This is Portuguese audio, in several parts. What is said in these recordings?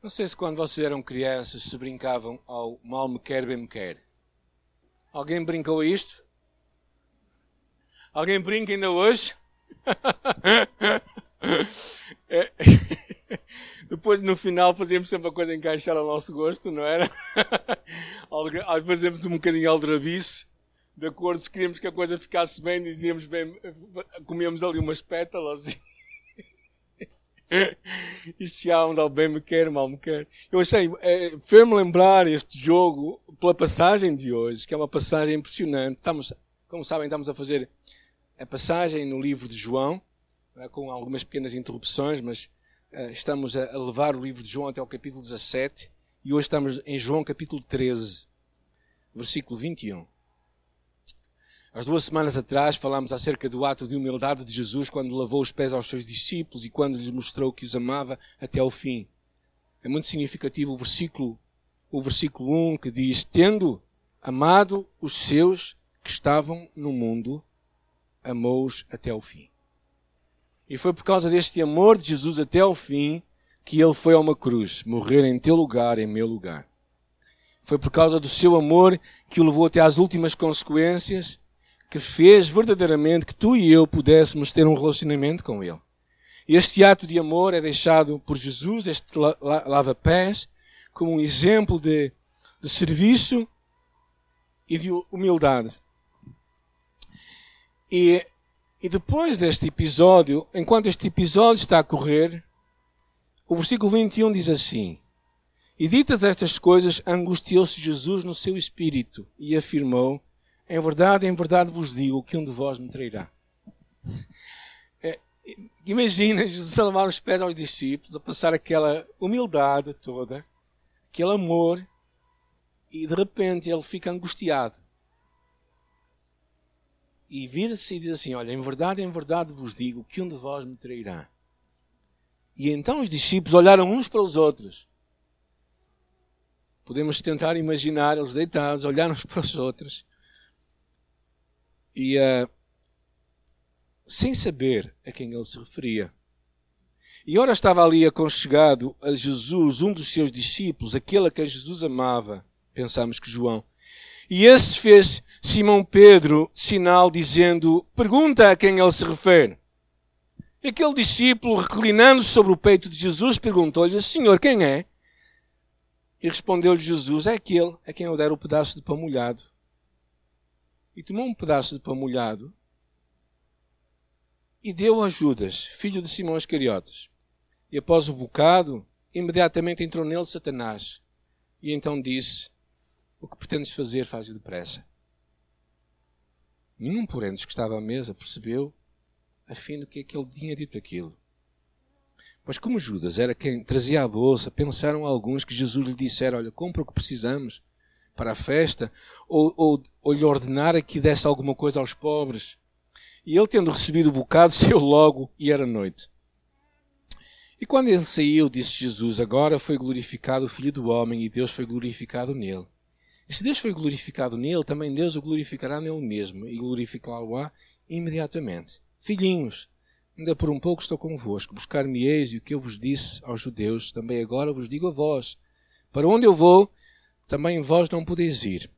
Não sei se quando vocês eram crianças se brincavam ao mal me quer, bem me quer. Alguém brincou a isto? Alguém brinca ainda hoje? é. Depois, no final, fazíamos sempre a coisa encaixar ao nosso gosto, não era? Fazíamos um bocadinho aldrabice, de acordo, se queríamos que a coisa ficasse bem, dizíamos bem, comíamos ali umas pétalas chegávamos ao bem me quer, mal me quer. Eu achei, é, fez-me lembrar este jogo pela passagem de hoje, que é uma passagem impressionante. Estamos, como sabem, estamos a fazer a passagem no livro de João, é, com algumas pequenas interrupções, mas uh, estamos a, a, levar o livro de João até o capítulo 17 e hoje estamos em João capítulo 13, versículo 21. Há duas semanas atrás falámos acerca do ato de humildade de Jesus quando lavou os pés aos seus discípulos e quando lhes mostrou que os amava até ao fim. É muito significativo o versículo, o versículo 1 que diz: Tendo amado os seus que estavam no mundo, amou-os até ao fim. E foi por causa deste amor de Jesus até ao fim que ele foi a uma cruz, morrer em teu lugar, em meu lugar. Foi por causa do seu amor que o levou até às últimas consequências, que fez verdadeiramente que tu e eu pudéssemos ter um relacionamento com ele. Este ato de amor é deixado por Jesus, este lava-pés, como um exemplo de, de serviço e de humildade. E, e depois deste episódio, enquanto este episódio está a correr, o versículo 21 diz assim: E ditas estas coisas, angustiou-se Jesus no seu espírito e afirmou: Em verdade, em verdade vos digo que um de vós me trairá. É, imagina Jesus a lavar os pés aos discípulos, a passar aquela humildade toda, aquele amor, e de repente ele fica angustiado e vira-se e diz assim: Olha, em verdade, em verdade vos digo que um de vós me trairá. E então os discípulos olharam uns para os outros. Podemos tentar imaginar eles deitados, olharam uns para os outros. E uh, sem saber a quem ele se referia. E ora estava ali aconchegado a Jesus, um dos seus discípulos, aquele a quem Jesus amava. Pensamos que João e esse fez Simão Pedro sinal dizendo: Pergunta a quem ele se refere. Aquele discípulo, reclinando sobre o peito de Jesus, perguntou-lhe: Senhor, quem é? E respondeu-lhe Jesus: É aquele a quem eu der o pedaço de pão molhado. E tomou um pedaço de pão molhado e deu a Judas, filho de Simão Iscariotes. E após o bocado, imediatamente entrou nele Satanás. E então disse: o que pretendes fazer, faz-o depressa. Nenhum, porém, dos que estava à mesa percebeu a fim do que é que ele tinha dito aquilo. Pois como Judas era quem trazia a bolsa, pensaram alguns que Jesus lhe dissera, olha, compra o que precisamos para a festa, ou, ou, ou lhe ordenara que desse alguma coisa aos pobres. E ele, tendo recebido o bocado, saiu logo e era noite. E quando ele saiu, disse Jesus, agora foi glorificado o Filho do Homem e Deus foi glorificado nele. E se Deus foi glorificado nele, também Deus o glorificará nele mesmo e glorificá-lo-á imediatamente. Filhinhos, ainda por um pouco estou convosco, buscar-me-eis e o que eu vos disse aos judeus, também agora vos digo a vós. Para onde eu vou, também vós não podeis ir.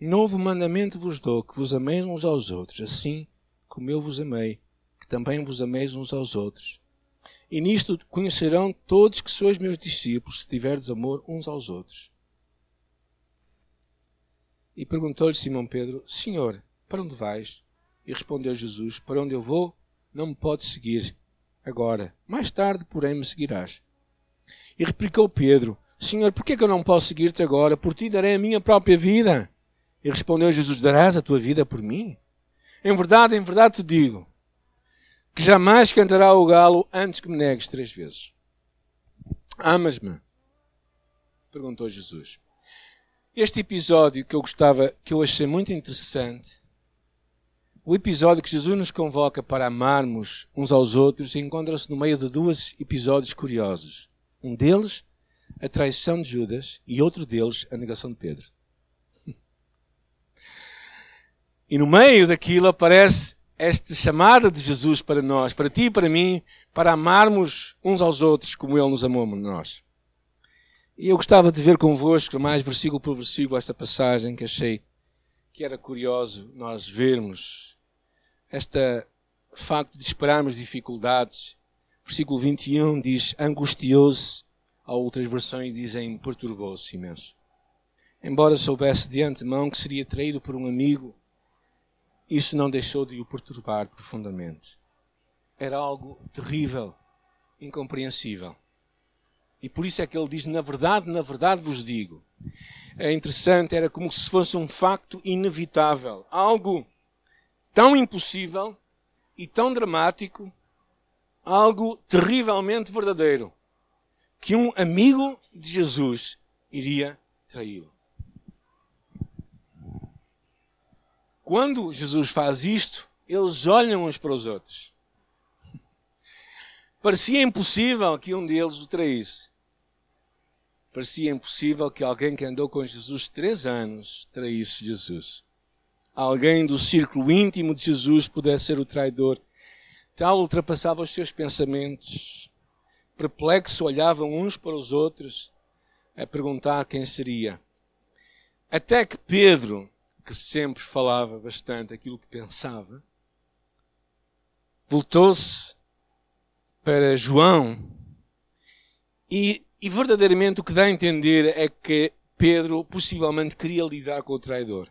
Novo mandamento vos dou, que vos ameis uns aos outros, assim como eu vos amei, que também vos ameis uns aos outros. E nisto conhecerão todos que sois meus discípulos, se tiverdes amor uns aos outros. E perguntou-lhe Simão Pedro: Senhor, para onde vais? E respondeu Jesus: Para onde eu vou, não me podes seguir agora. Mais tarde, porém, me seguirás. E replicou Pedro: Senhor, por que eu não posso seguir-te agora? Por ti darei a minha própria vida. E respondeu Jesus: Darás a tua vida por mim? Em verdade, em verdade te digo que jamais cantará o galo antes que me negues três vezes. Amas-me? Perguntou Jesus. Este episódio que eu gostava, que eu achei muito interessante, o episódio que Jesus nos convoca para amarmos uns aos outros, encontra-se no meio de dois episódios curiosos. Um deles, a traição de Judas, e outro deles, a negação de Pedro. E no meio daquilo aparece esta chamada de Jesus para nós, para ti e para mim, para amarmos uns aos outros como Ele nos amou nós. E eu gostava de ver convosco, mais versículo por versículo, esta passagem que achei que era curioso nós vermos. Este facto de esperarmos dificuldades. Versículo 21 diz: angustiou-se. Há outras versões dizem: perturbou-se imenso. Embora soubesse de antemão que seria traído por um amigo, isso não deixou de o perturbar profundamente. Era algo terrível, incompreensível. E por isso é que ele diz: Na verdade, na verdade vos digo. É interessante, era como se fosse um facto inevitável. Algo tão impossível e tão dramático, algo terrivelmente verdadeiro, que um amigo de Jesus iria traí-lo. Quando Jesus faz isto, eles olham uns para os outros. Parecia impossível que um deles o traísse. Parecia impossível que alguém que andou com Jesus três anos traísse Jesus. Alguém do círculo íntimo de Jesus pudesse ser o traidor. Tal ultrapassava os seus pensamentos. Perplexo, olhavam uns para os outros a perguntar quem seria. Até que Pedro, que sempre falava bastante aquilo que pensava, voltou-se para João e e verdadeiramente o que dá a entender é que Pedro possivelmente queria lidar com o traidor.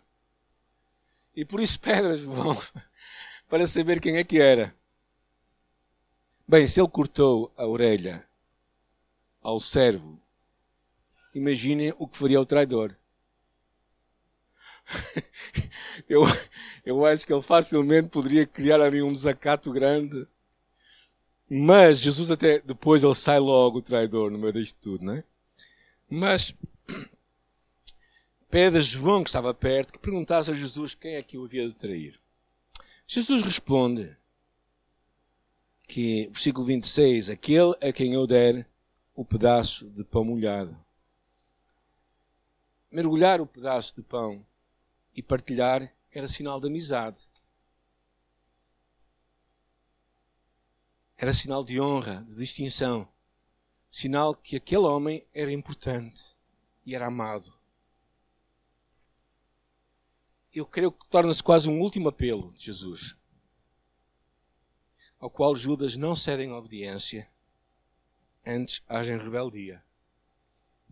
E por isso pedras vão para saber quem é que era. Bem, se ele cortou a orelha ao servo, imaginem o que faria o traidor. eu, eu acho que ele facilmente poderia criar ali um desacato grande mas Jesus até depois ele sai logo o traidor no meio disto tudo, não é? Mas pede a João que estava perto que perguntasse a Jesus quem é que o havia de trair. Jesus responde que, versículo 26, aquele a quem eu der o pedaço de pão molhado. Mergulhar o pedaço de pão e partilhar era sinal de amizade. era sinal de honra, de distinção, sinal que aquele homem era importante e era amado. Eu creio que torna-se quase um último apelo de Jesus, ao qual Judas não cede em obediência, antes agem rebeldia.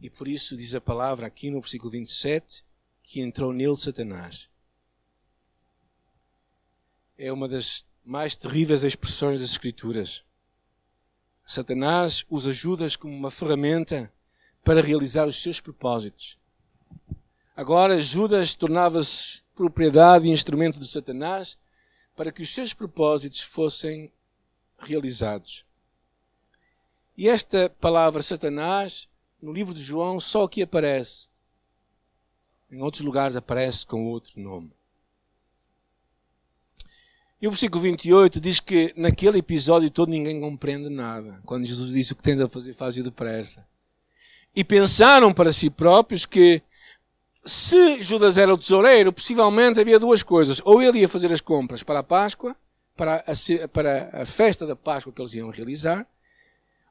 E por isso diz a palavra aqui no versículo 27 que entrou nele Satanás. É uma das mais terríveis expressões das Escrituras. Satanás usa Judas como uma ferramenta para realizar os seus propósitos. Agora, Judas tornava-se propriedade e instrumento de Satanás para que os seus propósitos fossem realizados. E esta palavra Satanás, no livro de João, só aqui aparece. Em outros lugares aparece com outro nome. E o versículo 28 diz que naquele episódio todo ninguém compreende nada. Quando Jesus disse o que tens a fazer, faz-o depressa. E pensaram para si próprios que se Judas era o tesoureiro, possivelmente havia duas coisas. Ou ele ia fazer as compras para a Páscoa, para a, para a festa da Páscoa que eles iam realizar,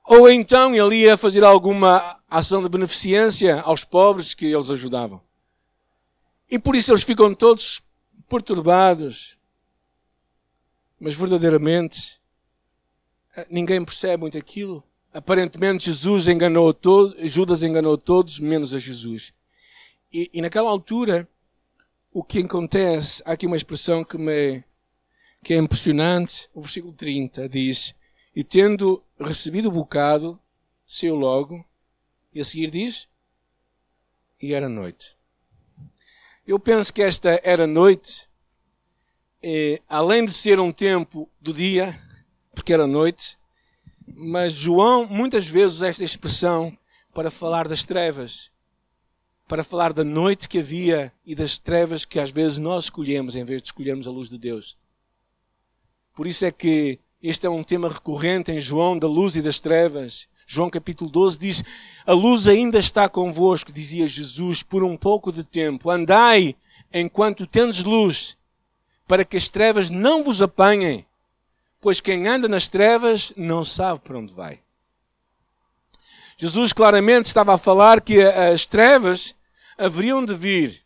ou então ele ia fazer alguma ação de beneficência aos pobres que eles ajudavam. E por isso eles ficam todos perturbados, mas verdadeiramente eh, ninguém percebe muito aquilo. Aparentemente Jesus enganou todos, Judas enganou todos, menos a Jesus. E, e, naquela altura, o que acontece, há aqui uma expressão que me que é impressionante. O versículo 30 diz: E tendo recebido o bocado, saiu logo. E a seguir diz: E era noite. Eu penso que esta era noite é, além de ser um tempo do dia, porque era noite, mas João muitas vezes usa esta expressão para falar das trevas, para falar da noite que havia e das trevas que às vezes nós escolhemos em vez de escolhermos a luz de Deus. Por isso é que este é um tema recorrente em João, da luz e das trevas. João capítulo 12 diz: A luz ainda está convosco, dizia Jesus, por um pouco de tempo. Andai enquanto tendes luz, para que as trevas não vos apanhem, pois quem anda nas trevas não sabe para onde vai. Jesus claramente estava a falar que as trevas haveriam de vir.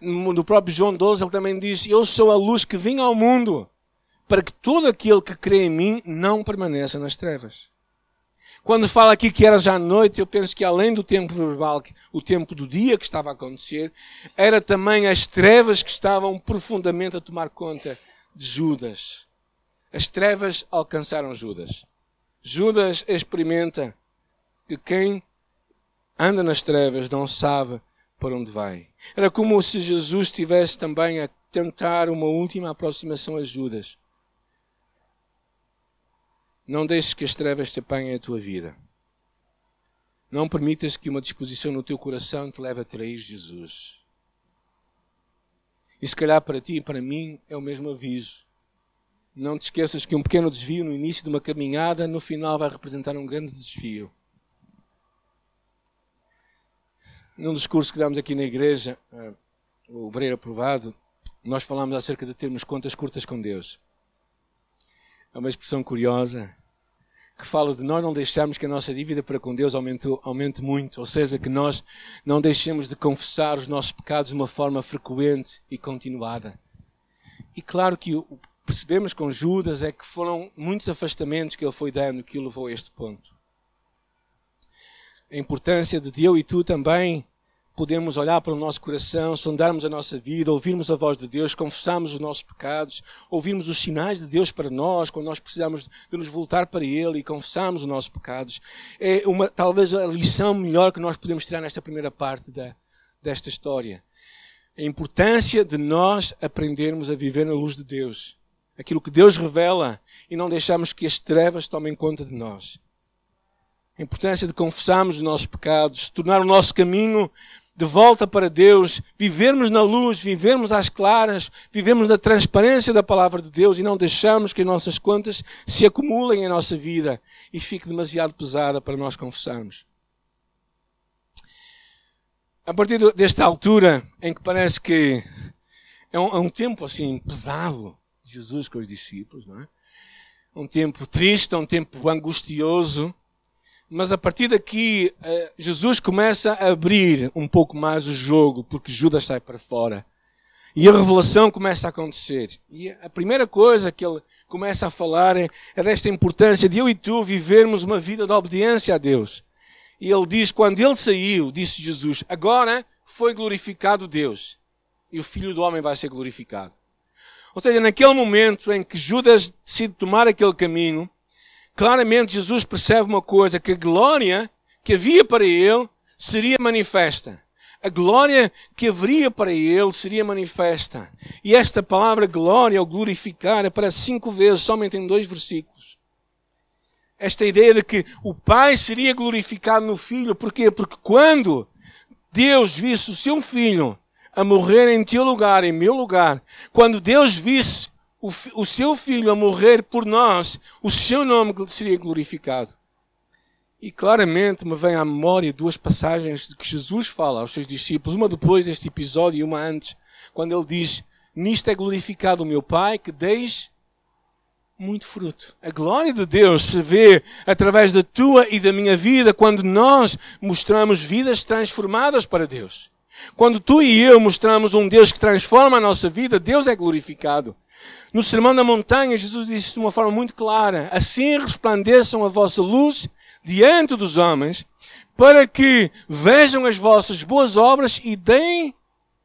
No próprio João 12 ele também diz: Eu sou a luz que vim ao mundo, para que todo aquele que crê em mim não permaneça nas trevas. Quando fala aqui que era já noite, eu penso que além do tempo verbal, o tempo do dia que estava a acontecer, era também as trevas que estavam profundamente a tomar conta de Judas. As trevas alcançaram Judas. Judas experimenta que quem anda nas trevas não sabe para onde vai. Era como se Jesus estivesse também a tentar uma última aproximação a Judas. Não deixes que as trevas te apanhem a tua vida. Não permitas que uma disposição no teu coração te leve a trair Jesus. E se calhar para ti e para mim é o mesmo aviso. Não te esqueças que um pequeno desvio no início de uma caminhada, no final vai representar um grande desvio. Num discurso que damos aqui na igreja, eh, o Obreiro Aprovado, nós falamos acerca de termos contas curtas com Deus. É uma expressão curiosa que fala de nós não deixarmos que a nossa dívida para com Deus aumente, aumente muito, ou seja, que nós não deixemos de confessar os nossos pecados de uma forma frequente e continuada. E claro que o percebemos com Judas é que foram muitos afastamentos que ele foi dando que o levou a este ponto. A importância de eu e tu também podemos olhar para o nosso coração, sondarmos a nossa vida, ouvirmos a voz de Deus, confessarmos os nossos pecados, ouvirmos os sinais de Deus para nós, quando nós precisamos de nos voltar para Ele e confessarmos os nossos pecados. É uma, talvez a lição melhor que nós podemos tirar nesta primeira parte da, desta história. A importância de nós aprendermos a viver na luz de Deus aquilo que Deus revela e não deixarmos que as trevas tomem conta de nós. A importância de confessarmos os nossos pecados, tornar o nosso caminho de volta para Deus, vivermos na luz, vivermos às claras, vivemos na transparência da palavra de Deus e não deixarmos que as nossas contas se acumulem em nossa vida e fique demasiado pesada para nós confessarmos. A partir desta altura, em que parece que é um, é um tempo assim pesado, Jesus com os discípulos, não é? Um tempo triste, um tempo angustioso, mas a partir daqui eh, Jesus começa a abrir um pouco mais o jogo, porque Judas sai para fora. E a revelação começa a acontecer. E a primeira coisa que ele começa a falar é, é desta importância de eu e tu vivermos uma vida de obediência a Deus. E ele diz: quando ele saiu, disse Jesus, agora foi glorificado Deus. E o Filho do Homem vai ser glorificado. Ou seja, naquele momento em que Judas decide tomar aquele caminho, claramente Jesus percebe uma coisa, que a glória que havia para ele seria manifesta. A glória que haveria para ele seria manifesta. E esta palavra glória ou glorificar aparece cinco vezes, somente em dois versículos. Esta ideia de que o Pai seria glorificado no Filho. Porquê? Porque quando Deus visse o seu Filho a morrer em teu lugar, em meu lugar, quando Deus visse o, o seu filho a morrer por nós, o seu nome seria glorificado. E claramente me vem à memória duas passagens de que Jesus fala aos seus discípulos, uma depois deste episódio e uma antes, quando ele diz: Nisto é glorificado o meu Pai, que deis muito fruto. A glória de Deus se vê através da tua e da minha vida quando nós mostramos vidas transformadas para Deus. Quando tu e eu mostramos um Deus que transforma a nossa vida, Deus é glorificado. No Sermão da Montanha, Jesus disse de uma forma muito clara: Assim resplandeçam a vossa luz diante dos homens, para que vejam as vossas boas obras e deem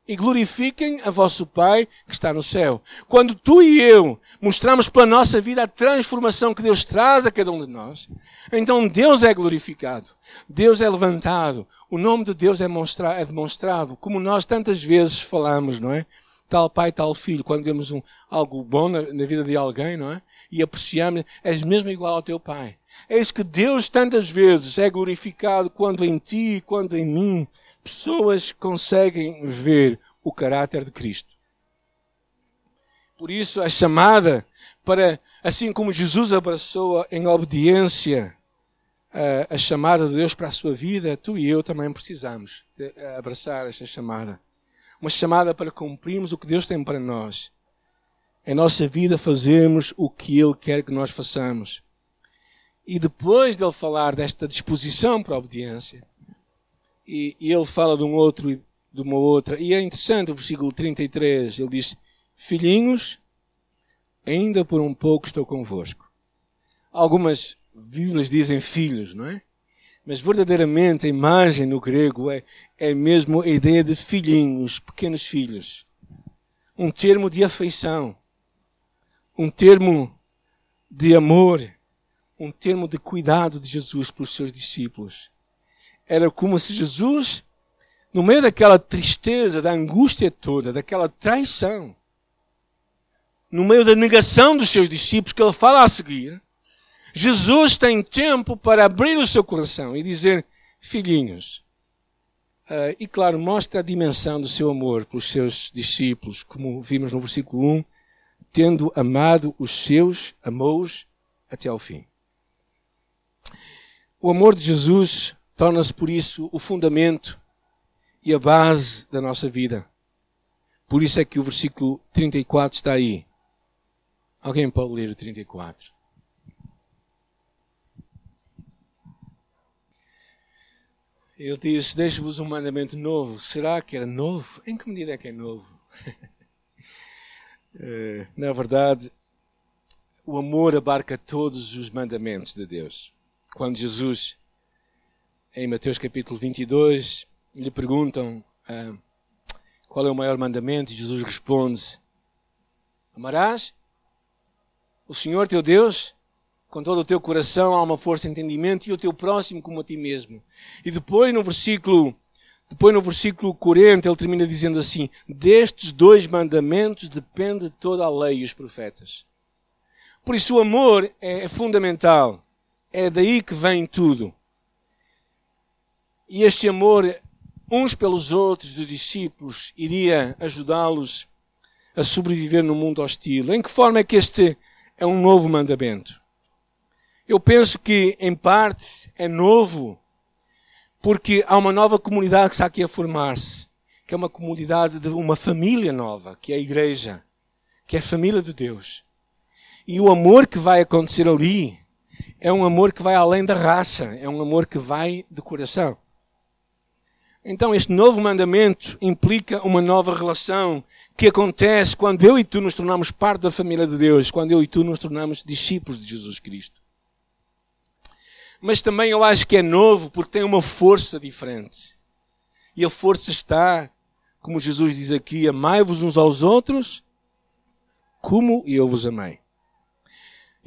e glorifiquem a vosso Pai que está no céu. Quando tu e eu mostramos pela nossa vida a transformação que Deus traz a cada um de nós, então Deus é glorificado, Deus é levantado, o nome de Deus é, é demonstrado, como nós tantas vezes falamos, não é? Tal pai, tal filho, quando vemos um, algo bom na, na vida de alguém, não é? E apreciamos, és mesmo igual ao teu pai. É isso que Deus tantas vezes é glorificado quando em ti, quando em mim, pessoas conseguem ver o caráter de Cristo. Por isso, a chamada para, assim como Jesus abraçou em obediência a, a chamada de Deus para a sua vida, tu e eu também precisamos abraçar esta chamada. Uma chamada para cumprirmos o que Deus tem para nós. Em nossa vida, fazermos o que Ele quer que nós façamos. E depois dele falar desta disposição para a obediência, e, e ele fala de um outro e de uma outra. E é interessante o versículo 33, ele diz: Filhinhos, ainda por um pouco estou convosco. Algumas Bíblias dizem filhos, não é? Mas verdadeiramente a imagem no grego é, é mesmo a ideia de filhinhos, pequenos filhos. Um termo de afeição. Um termo de amor. Um termo de cuidado de Jesus pelos seus discípulos. Era como se Jesus, no meio daquela tristeza, da angústia toda, daquela traição, no meio da negação dos seus discípulos, que ele fala a seguir, Jesus tem tempo para abrir o seu coração e dizer: Filhinhos. Uh, e claro, mostra a dimensão do seu amor pelos seus discípulos, como vimos no versículo 1, tendo amado os seus, amou-os até ao fim. O amor de Jesus torna-se, por isso, o fundamento e a base da nossa vida. Por isso é que o versículo 34 está aí. Alguém pode ler o 34? Ele disse: Deixo-vos um mandamento novo. Será que era novo? Em que medida é que é novo? Eh, na verdade, o amor abarca todos os mandamentos de Deus. Quando Jesus, em Mateus capítulo 22, lhe perguntam ah, qual é o maior mandamento, Jesus responde: Amarás o Senhor teu Deus com todo o teu coração, alma, força, entendimento e o teu próximo como a ti mesmo. E depois no versículo depois no versículo 40 ele termina dizendo assim: Destes dois mandamentos depende toda a lei e os profetas. Por isso o amor é fundamental. É daí que vem tudo. E este amor uns pelos outros dos discípulos iria ajudá-los a sobreviver no mundo hostil. Em que forma é que este é um novo mandamento? Eu penso que, em parte, é novo, porque há uma nova comunidade que está aqui a formar-se, que é uma comunidade de uma família nova, que é a igreja, que é a família de Deus. E o amor que vai acontecer ali é um amor que vai além da raça, é um amor que vai de coração. Então, este novo mandamento implica uma nova relação que acontece quando eu e tu nos tornamos parte da família de Deus, quando eu e tu nos tornamos discípulos de Jesus Cristo mas também eu acho que é novo porque tem uma força diferente. E a força está, como Jesus diz aqui, amai-vos uns aos outros como eu vos amei.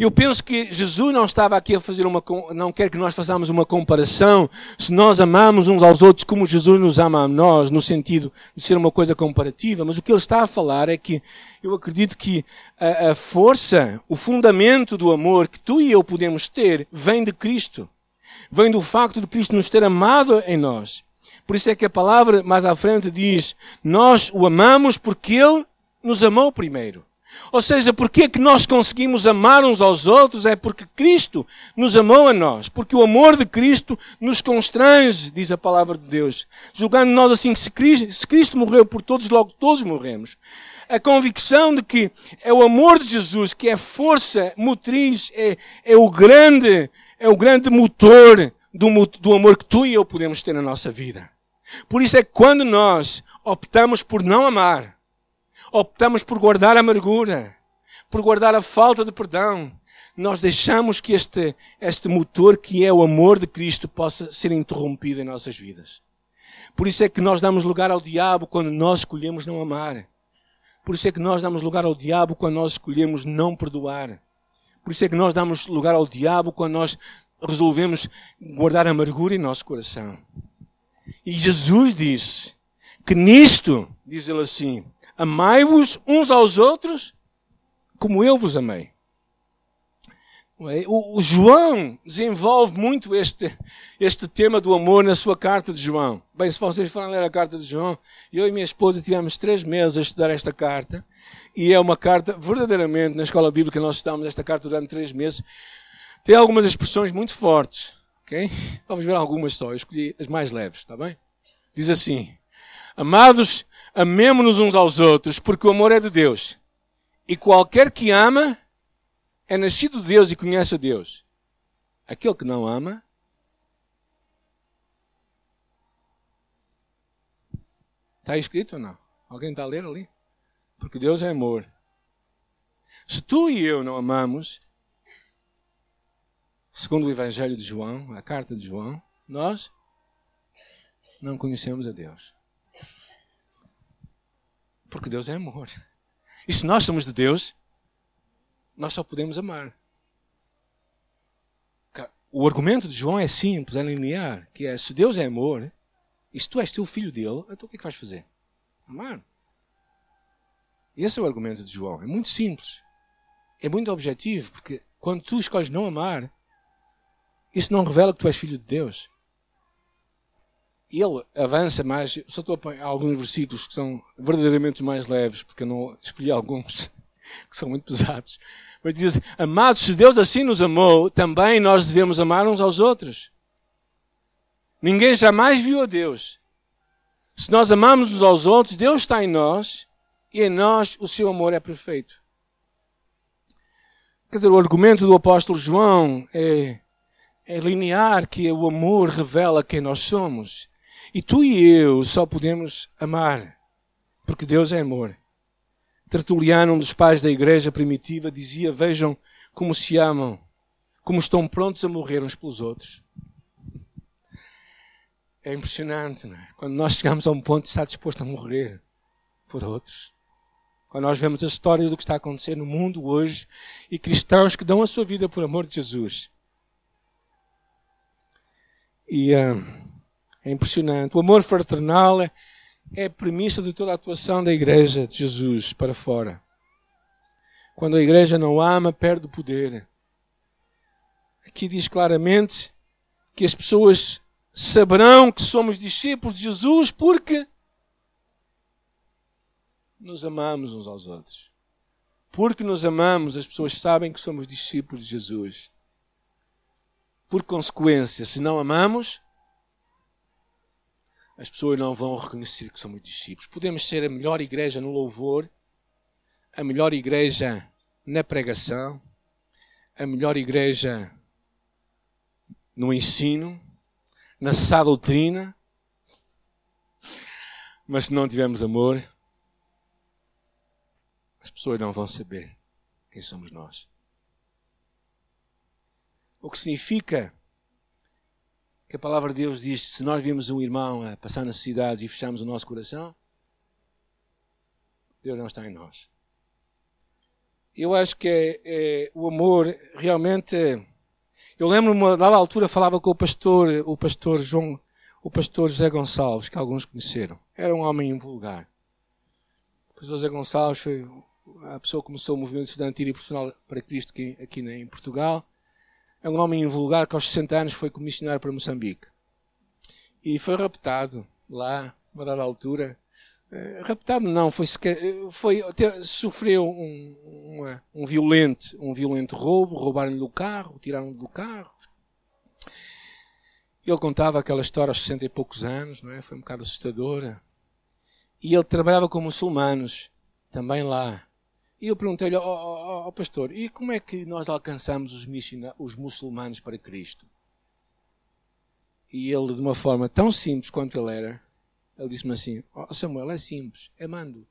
Eu penso que Jesus não estava aqui a fazer uma, não quer que nós façamos uma comparação se nós amamos uns aos outros como Jesus nos ama a nós, no sentido de ser uma coisa comparativa, mas o que ele está a falar é que eu acredito que a, a força, o fundamento do amor que tu e eu podemos ter vem de Cristo. Vem do facto de Cristo nos ter amado em nós. Por isso é que a palavra mais à frente diz: Nós o amamos porque Ele nos amou primeiro. Ou seja, porque é que nós conseguimos amar uns aos outros? É porque Cristo nos amou a nós. Porque o amor de Cristo nos constrange, diz a palavra de Deus. Julgando nós assim que se Cristo, morreu por todos, logo todos morremos. A convicção de que é o amor de Jesus que é força motriz, é, é o grande, é o grande motor do, do amor que tu e eu podemos ter na nossa vida. Por isso é que quando nós optamos por não amar, optamos por guardar a amargura, por guardar a falta de perdão, nós deixamos que este, este motor que é o amor de Cristo possa ser interrompido em nossas vidas. Por isso é que nós damos lugar ao diabo quando nós escolhemos não amar. Por isso é que nós damos lugar ao diabo quando nós escolhemos não perdoar. Por isso é que nós damos lugar ao diabo quando nós resolvemos guardar amargura em nosso coração. E Jesus disse que nisto, diz ele assim, Amai-vos uns aos outros como eu vos amei. O, João desenvolve muito este, este tema do amor na sua carta de João. Bem, se vocês forem ler a carta de João, eu e minha esposa tivemos três meses a estudar esta carta, e é uma carta, verdadeiramente, na escola bíblica nós estudamos esta carta durante três meses, tem algumas expressões muito fortes, ok? Vamos ver algumas só, eu escolhi as mais leves, está bem? Diz assim, Amados, amemos-nos uns aos outros, porque o amor é de Deus. E qualquer que ama é nascido de Deus e conhece a Deus. aquele que não ama, está escrito ou não? Alguém está a ler ali? Porque Deus é amor. Se tu e eu não amamos, segundo o Evangelho de João, a carta de João, nós não conhecemos a Deus. Porque Deus é amor. E se nós somos de Deus, nós só podemos amar. O argumento de João é simples, é linear, que é se Deus é amor, e se tu és teu filho dele, então o que é que vais fazer? Amar. Esse é o argumento de João. É muito simples. É muito objetivo, porque quando tu escolhes não amar, isso não revela que tu és filho de Deus. Ele avança mais, só estou a apanhar alguns versículos que são verdadeiramente mais leves, porque eu não escolhi alguns que são muito pesados. Mas diz assim, amados, se Deus assim nos amou, também nós devemos amar uns aos outros. Ninguém jamais viu a Deus. Se nós amamos uns aos outros, Deus está em nós e em nós o seu amor é perfeito. Quer dizer, o argumento do apóstolo João é, é linear que o amor revela quem nós somos. E tu e eu só podemos amar, porque Deus é amor. Tertuliano, um dos pais da igreja primitiva, dizia: Vejam como se amam, como estão prontos a morrer uns pelos outros. É impressionante, não é? Quando nós chegamos a um ponto de estar disposto a morrer por outros. Quando nós vemos as histórias do que está acontecendo no mundo hoje e cristãos que dão a sua vida por amor de Jesus. E uh, é impressionante. O amor fraternal é, é a premissa de toda a atuação da igreja de Jesus para fora. Quando a igreja não ama, perde o poder. Aqui diz claramente que as pessoas saberão que somos discípulos de Jesus porque nos amamos uns aos outros. Porque nos amamos, as pessoas sabem que somos discípulos de Jesus. Por consequência, se não amamos, as pessoas não vão reconhecer que somos discípulos. Podemos ser a melhor igreja no louvor, a melhor igreja na pregação, a melhor igreja no ensino, na sã doutrina, mas se não tivermos amor, as pessoas não vão saber quem somos nós. O que significa que a palavra de Deus diz: se nós vimos um irmão a passar necessidades e fechamos o nosso coração, Deus não está em nós. Eu acho que é, é, o amor realmente. Eu lembro-me, dada altura, falava com o pastor, o pastor João, o pastor José Gonçalves, que alguns conheceram. Era um homem invulgar. O pastor José Gonçalves foi a pessoa que começou o movimento estudantil e profissional para Cristo aqui, aqui em Portugal é um homem invulgar que aos 60 anos foi comissionário para Moçambique. E foi raptado lá, uma dada altura. Uh, raptado não, foi, foi sofreu um, uma, um, violento, um violento roubo, roubaram-lhe o carro, tiraram-lhe do carro. Ele contava aquela história aos 60 e poucos anos, não é? foi um bocado assustadora. E ele trabalhava com muçulmanos, também lá. E eu perguntei-lhe ao, ao, ao, pastor: e como é que nós alcançamos os, os muçulmanos para Cristo? E ele, de uma forma tão simples quanto ele era, ele disse-me assim: oh, Samuel, é simples, amando.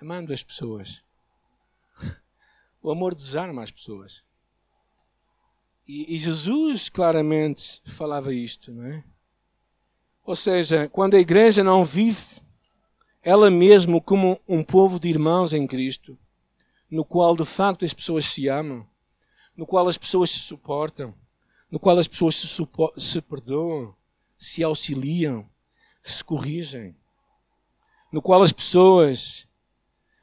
Amando as pessoas. o amor desarma as pessoas. E, e Jesus claramente falava isto, não é? Ou seja, quando a igreja não vive ela mesmo como um povo de irmãos em Cristo, no qual de facto as pessoas se amam, no qual as pessoas se suportam, no qual as pessoas se, se perdoam, se auxiliam, se corrigem, no qual as pessoas,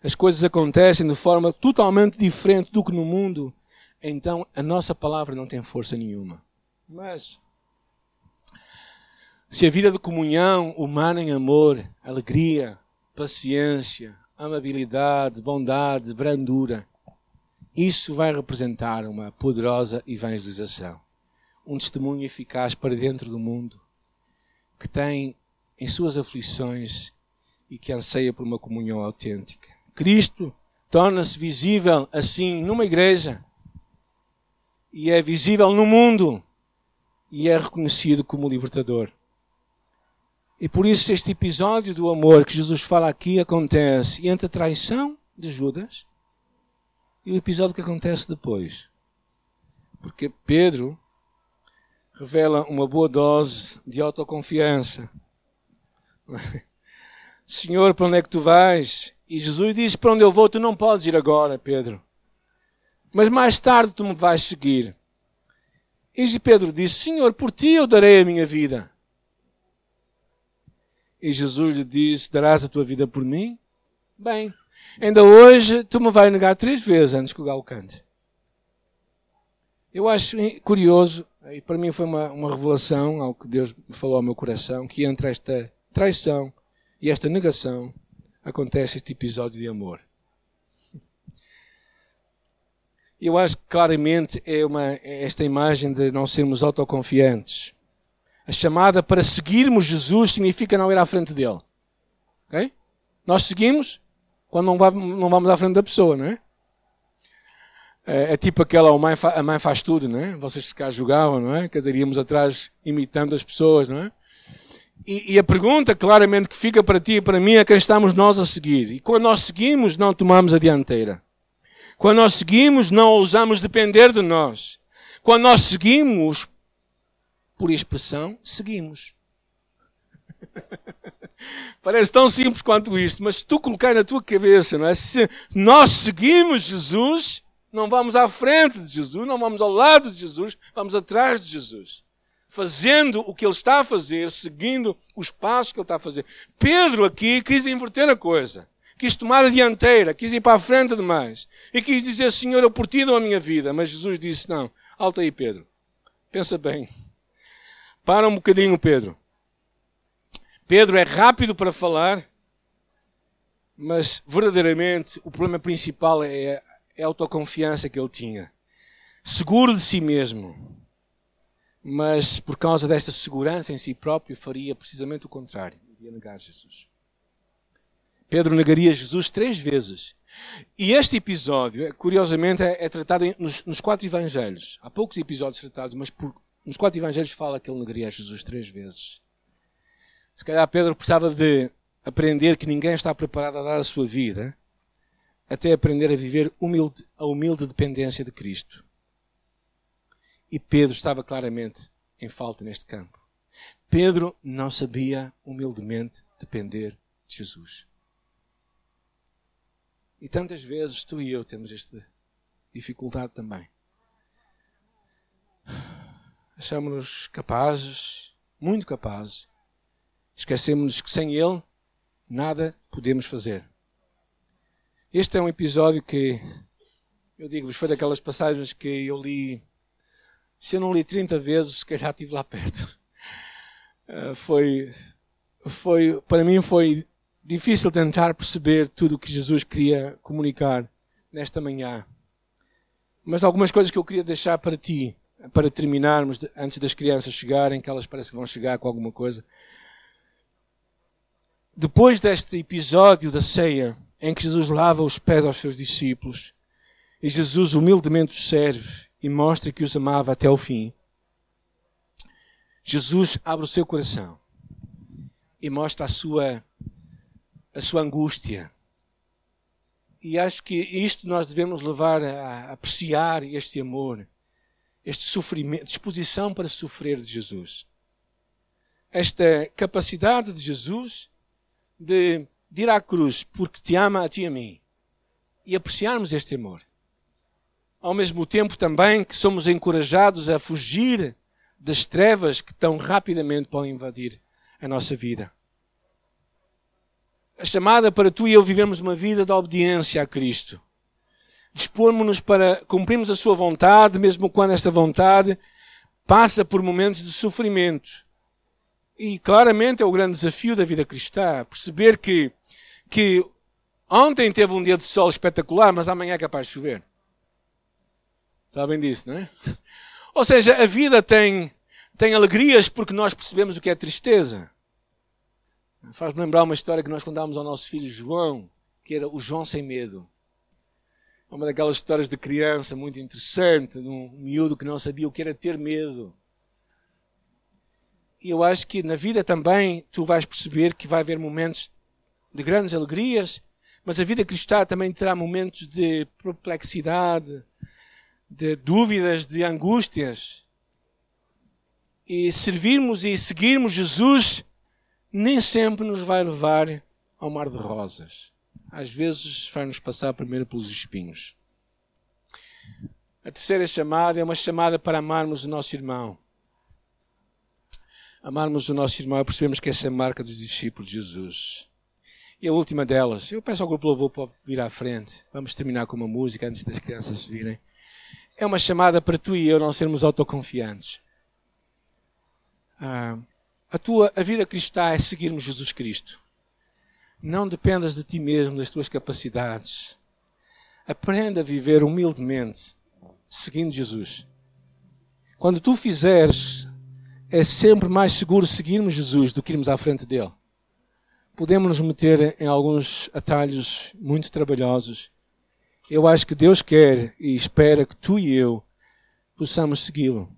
as coisas acontecem de forma totalmente diferente do que no mundo, então a nossa palavra não tem força nenhuma. Mas se a vida de comunhão humana em amor, alegria, paciência, amabilidade, bondade, brandura. Isso vai representar uma poderosa evangelização. Um testemunho eficaz para dentro do mundo, que tem em suas aflições e que anseia por uma comunhão autêntica. Cristo torna-se visível assim numa igreja e é visível no mundo e é reconhecido como libertador. E por isso este episódio do amor que Jesus fala aqui acontece entre a traição de Judas e o episódio que acontece depois. Porque Pedro revela uma boa dose de autoconfiança. Senhor, para onde é que tu vais? E Jesus diz: Para onde eu vou, tu não podes ir agora, Pedro. Mas mais tarde tu me vais seguir. E Pedro disse: Senhor, por ti eu darei a minha vida. E Jesus lhe disse: Darás a tua vida por mim? Bem, ainda hoje tu me vais negar três vezes antes que o galo cante. Eu acho curioso, e para mim foi uma, uma revelação, algo que Deus falou ao meu coração, que entre esta traição e esta negação acontece este episódio de amor. Eu acho que claramente é uma, é esta imagem de não sermos autoconfiantes. A chamada para seguirmos Jesus significa não ir à frente dele. Okay? Nós seguimos quando não vamos à frente da pessoa, não é? É, é tipo aquela, a mãe, a mãe faz tudo, não é? Vocês se cá não é? Quer dizer, íamos atrás imitando as pessoas, não é? E, e, a pergunta claramente que fica para ti e para mim é quem estamos nós a seguir. E quando nós seguimos, não tomamos a dianteira. Quando nós seguimos, não ousamos depender de nós. Quando nós seguimos, por expressão, seguimos. Parece tão simples quanto isto, mas se tu colocar na tua cabeça, não é? Se nós seguimos Jesus, não vamos à frente de Jesus, não vamos ao lado de Jesus, vamos atrás de Jesus. Fazendo o que ele está a fazer, seguindo os passos que ele está a fazer. Pedro aqui quis inverter a coisa. Quis tomar a dianteira, quis ir para a frente demais. E quis dizer, Senhor, eu por ti dou a minha vida. Mas Jesus disse, não, alta aí, Pedro. Pensa bem. Para um bocadinho, Pedro. Pedro é rápido para falar, mas verdadeiramente o problema principal é a autoconfiança que ele tinha. Seguro de si mesmo. Mas por causa desta segurança em si próprio, faria precisamente o contrário. Iria negar Jesus. Pedro negaria Jesus três vezes. E este episódio, curiosamente, é, é tratado nos, nos, quatro evangelhos. Há poucos episódios tratados, mas por nos quatro evangelhos fala que ele negaria Jesus três vezes. Se calhar Pedro precisava de aprender que ninguém está preparado a dar a sua vida até aprender a viver humilde, a humilde dependência de Cristo. E Pedro estava claramente em falta neste campo. Pedro não sabia humildemente depender de Jesus. E tantas vezes tu e eu temos esta dificuldade também achamos-nos capazes, muito capazes. Esquecemos que sem Ele nada podemos fazer. Este é um episódio que, eu digo-vos, foi daquelas passagens que eu li. Se eu não li 30 vezes, se calhar estive lá perto. Uh, foi, foi, para mim foi difícil tentar perceber tudo o que Jesus queria comunicar nesta manhã. Mas algumas coisas que eu queria deixar para ti para terminarmos, antes das crianças chegarem, que elas parecem que vão chegar com alguma coisa. Depois deste episódio da ceia, em que Jesus lava os pés aos seus discípulos, e Jesus humildemente os serve e mostra que os amava até o fim, Jesus abre o seu coração e mostra a sua, a sua angústia. E acho que isto nós devemos levar a apreciar este amor este sofrimento, disposição para sofrer de Jesus. Esta capacidade de Jesus de, de ir à cruz porque te ama a ti e a mim e apreciarmos este amor. Ao mesmo tempo também que somos encorajados a fugir das trevas que tão rapidamente podem invadir a nossa vida. A chamada para tu e eu vivermos uma vida de obediência a Cristo dispormos-nos para cumprirmos a sua vontade, mesmo quando esta vontade passa por momentos de sofrimento. E claramente é o grande desafio da vida cristã, perceber que, que ontem teve um dia de sol espetacular, mas amanhã é capaz de chover. Sabem disso, não é? Ou seja, a vida tem, tem alegrias porque nós percebemos o que é tristeza. Faz-me lembrar uma história que nós contávamos ao nosso filho João, que era o João sem medo. É uma daquelas histórias de criança muito interessante, de um miúdo que não sabia o que era ter medo. E eu acho que na vida também tu vais perceber que vai haver momentos de grandes alegrias, mas a vida cristã também terá momentos de perplexidade, de dúvidas, de angústias. E servirmos e seguirmos Jesus nem sempre nos vai levar ao mar de rosas. Às vezes vai-nos passar primeiro pelos espinhos. A terceira chamada é uma chamada para amarmos o nosso irmão. Amarmos o nosso irmão, percebemos que essa é a marca dos discípulos de Jesus. E a última delas, eu peço ao grupo Louvor para vir à frente. Vamos terminar com uma música antes das crianças virem. É uma chamada para tu e eu não sermos autoconfiantes. Ah, a tua a vida cristã é seguirmos Jesus Cristo. Não dependas de ti mesmo, das tuas capacidades. Aprenda a viver humildemente, seguindo Jesus. Quando tu fizeres, é sempre mais seguro seguirmos Jesus do que irmos à frente dele. Podemos nos meter em alguns atalhos muito trabalhosos. Eu acho que Deus quer e espera que tu e eu possamos segui-lo.